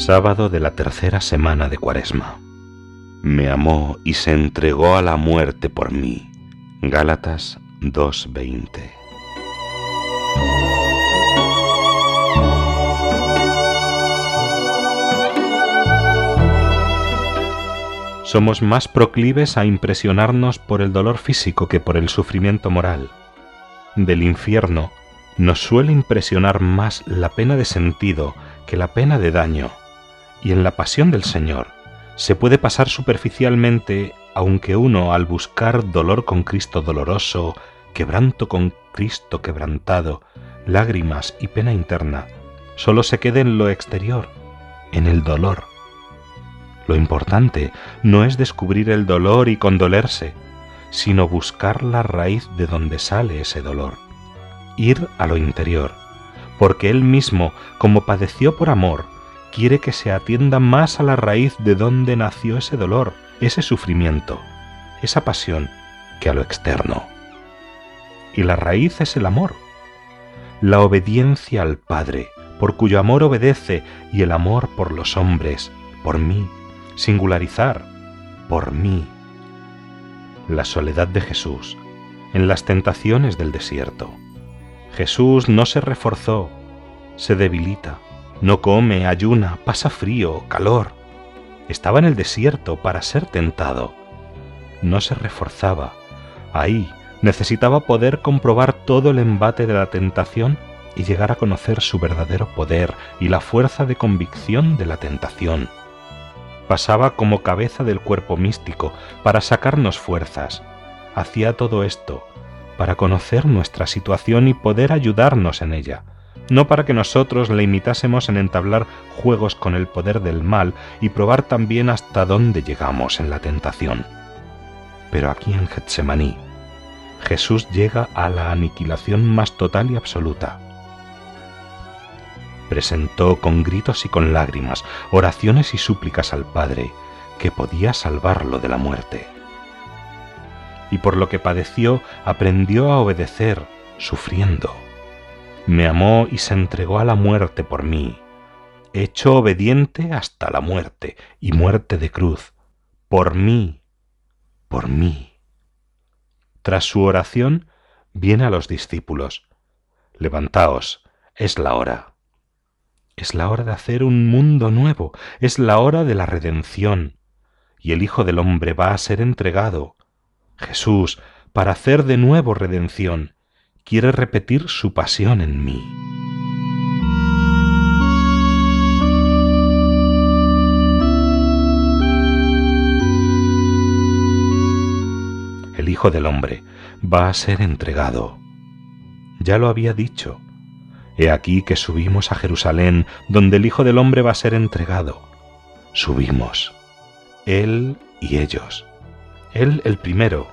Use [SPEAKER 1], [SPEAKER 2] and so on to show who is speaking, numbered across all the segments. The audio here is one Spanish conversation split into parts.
[SPEAKER 1] Sábado de la tercera semana de Cuaresma. Me amó y se entregó a la muerte por mí. Gálatas 2:20. Somos más proclives a impresionarnos por el dolor físico que por el sufrimiento moral. Del infierno nos suele impresionar más la pena de sentido que la pena de daño y en la pasión del Señor se puede pasar superficialmente, aunque uno al buscar dolor con Cristo doloroso, quebranto con Cristo quebrantado, lágrimas y pena interna, solo se quede en lo exterior, en el dolor. Lo importante no es descubrir el dolor y condolerse, sino buscar la raíz de donde sale ese dolor, ir a lo interior, porque Él mismo, como padeció por amor, quiere que se atienda más a la raíz de donde nació ese dolor, ese sufrimiento, esa pasión, que a lo externo. Y la raíz es el amor, la obediencia al Padre, por cuyo amor obedece, y el amor por los hombres, por mí, singularizar, por mí. La soledad de Jesús, en las tentaciones del desierto. Jesús no se reforzó, se debilita, no come, ayuna, pasa frío, calor. Estaba en el desierto para ser tentado. No se reforzaba. Ahí necesitaba poder comprobar todo el embate de la tentación y llegar a conocer su verdadero poder y la fuerza de convicción de la tentación. Pasaba como cabeza del cuerpo místico para sacarnos fuerzas. Hacía todo esto para conocer nuestra situación y poder ayudarnos en ella no para que nosotros le imitásemos en entablar juegos con el poder del mal y probar también hasta dónde llegamos en la tentación. Pero aquí en Getsemaní, Jesús llega a la aniquilación más total y absoluta. Presentó con gritos y con lágrimas oraciones y súplicas al Padre, que podía salvarlo de la muerte. Y por lo que padeció, aprendió a obedecer, sufriendo me amó y se entregó a la muerte por mí, hecho obediente hasta la muerte y muerte de cruz, por mí, por mí. Tras su oración, viene a los discípulos, levantaos, es la hora. Es la hora de hacer un mundo nuevo, es la hora de la redención, y el Hijo del Hombre va a ser entregado. Jesús, para hacer de nuevo redención, quiere repetir su pasión en mí. El Hijo del Hombre va a ser entregado. Ya lo había dicho. He aquí que subimos a Jerusalén, donde el Hijo del Hombre va a ser entregado. Subimos. Él y ellos. Él el primero,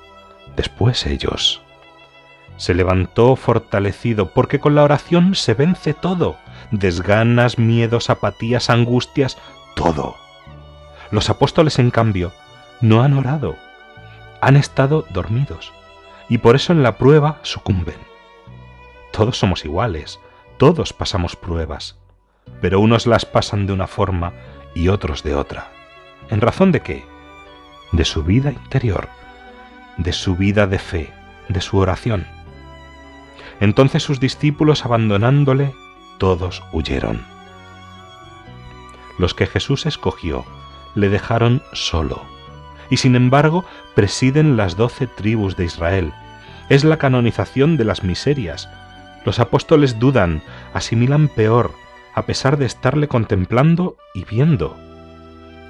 [SPEAKER 1] después ellos se levantó fortalecido, porque con la oración se vence todo, desganas, miedos, apatías, angustias, todo. Los apóstoles, en cambio, no han orado, han estado dormidos, y por eso en la prueba sucumben. Todos somos iguales, todos pasamos pruebas, pero unos las pasan de una forma y otros de otra. ¿En razón de qué? De su vida interior, de su vida de fe, de su oración entonces sus discípulos, abandonándole, todos huyeron. Los que Jesús escogió le dejaron solo, y sin embargo presiden las doce tribus de Israel. Es la canonización de las miserias. Los apóstoles dudan, asimilan peor, a pesar de estarle contemplando y viendo.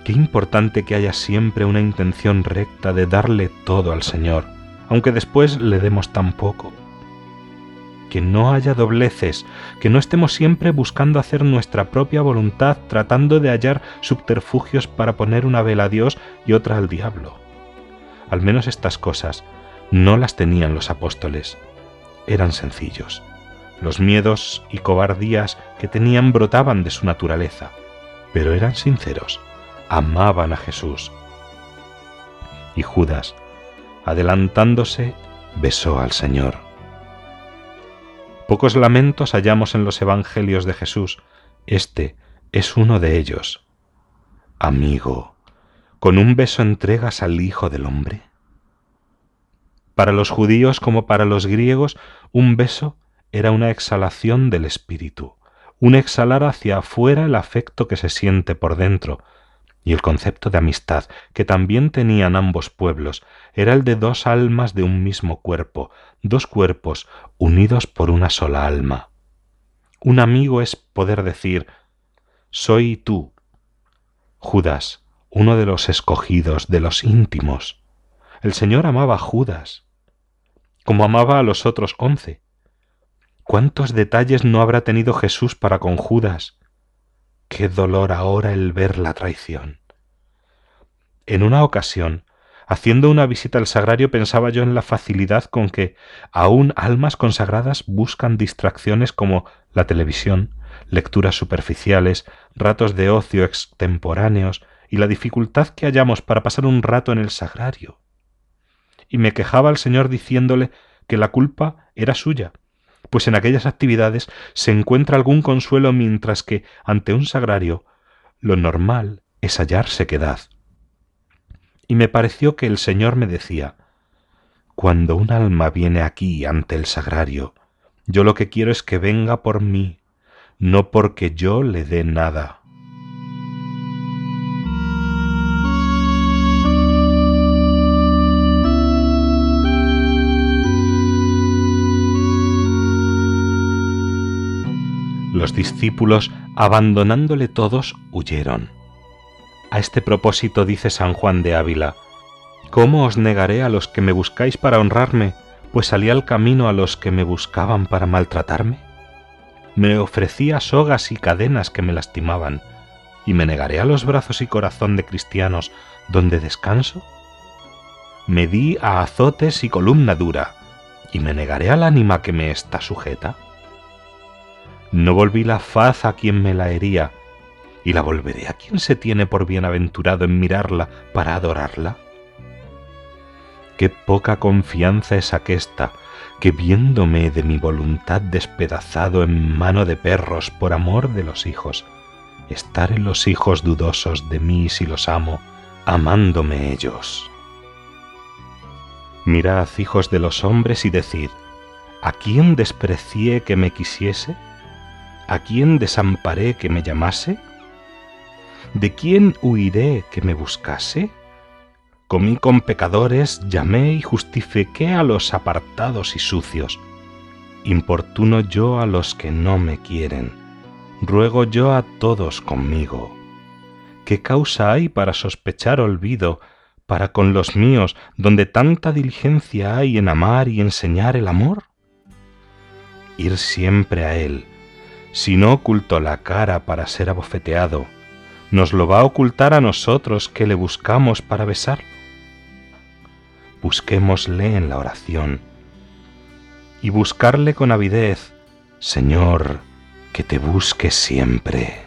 [SPEAKER 1] Qué importante que haya siempre una intención recta de darle todo al Señor, aunque después le demos tan poco que no haya dobleces, que no estemos siempre buscando hacer nuestra propia voluntad, tratando de hallar subterfugios para poner una vela a Dios y otra al diablo. Al menos estas cosas no las tenían los apóstoles. Eran sencillos. Los miedos y cobardías que tenían brotaban de su naturaleza, pero eran sinceros, amaban a Jesús. Y Judas, adelantándose, besó al Señor. Pocos lamentos hallamos en los Evangelios de Jesús. Este es uno de ellos. Amigo, ¿con un beso entregas al Hijo del Hombre? Para los judíos como para los griegos, un beso era una exhalación del espíritu, un exhalar hacia afuera el afecto que se siente por dentro, y el concepto de amistad que también tenían ambos pueblos era el de dos almas de un mismo cuerpo, dos cuerpos unidos por una sola alma. Un amigo es poder decir, soy tú. Judas, uno de los escogidos, de los íntimos. El Señor amaba a Judas, como amaba a los otros once. ¿Cuántos detalles no habrá tenido Jesús para con Judas? Qué dolor ahora el ver la traición. En una ocasión, haciendo una visita al sagrario, pensaba yo en la facilidad con que aún almas consagradas buscan distracciones como la televisión, lecturas superficiales, ratos de ocio extemporáneos y la dificultad que hallamos para pasar un rato en el sagrario. Y me quejaba al Señor diciéndole que la culpa era suya, pues en aquellas actividades se encuentra algún consuelo mientras que ante un sagrario lo normal es hallar sequedad. Y me pareció que el Señor me decía, cuando un alma viene aquí ante el sagrario, yo lo que quiero es que venga por mí, no porque yo le dé nada. Los discípulos, abandonándole todos, huyeron. A este propósito dice San Juan de Ávila, ¿Cómo os negaré a los que me buscáis para honrarme, pues salí al camino a los que me buscaban para maltratarme? Me ofrecía sogas y cadenas que me lastimaban, y me negaré a los brazos y corazón de cristianos donde descanso? Me di a azotes y columna dura, y me negaré al ánima que me está sujeta. No volví la faz a quien me la hería, y la volveré a quien se tiene por bienaventurado en mirarla para adorarla. Qué poca confianza es aquesta, que viéndome de mi voluntad despedazado en mano de perros por amor de los hijos, estar en los hijos dudosos de mí si los amo, amándome ellos. Mirad, hijos de los hombres, y decid, ¿a quién desprecié que me quisiese? ¿A quién desamparé que me llamase? ¿De quién huiré que me buscase? Comí con pecadores, llamé y justifiqué a los apartados y sucios. Importuno yo a los que no me quieren, ruego yo a todos conmigo. ¿Qué causa hay para sospechar olvido, para con los míos, donde tanta diligencia hay en amar y enseñar el amor? Ir siempre a Él, si no ocultó la cara para ser abofeteado, ¿nos lo va a ocultar a nosotros que le buscamos para besarlo? Busquémosle en la oración y buscarle con avidez, Señor, que te busque siempre.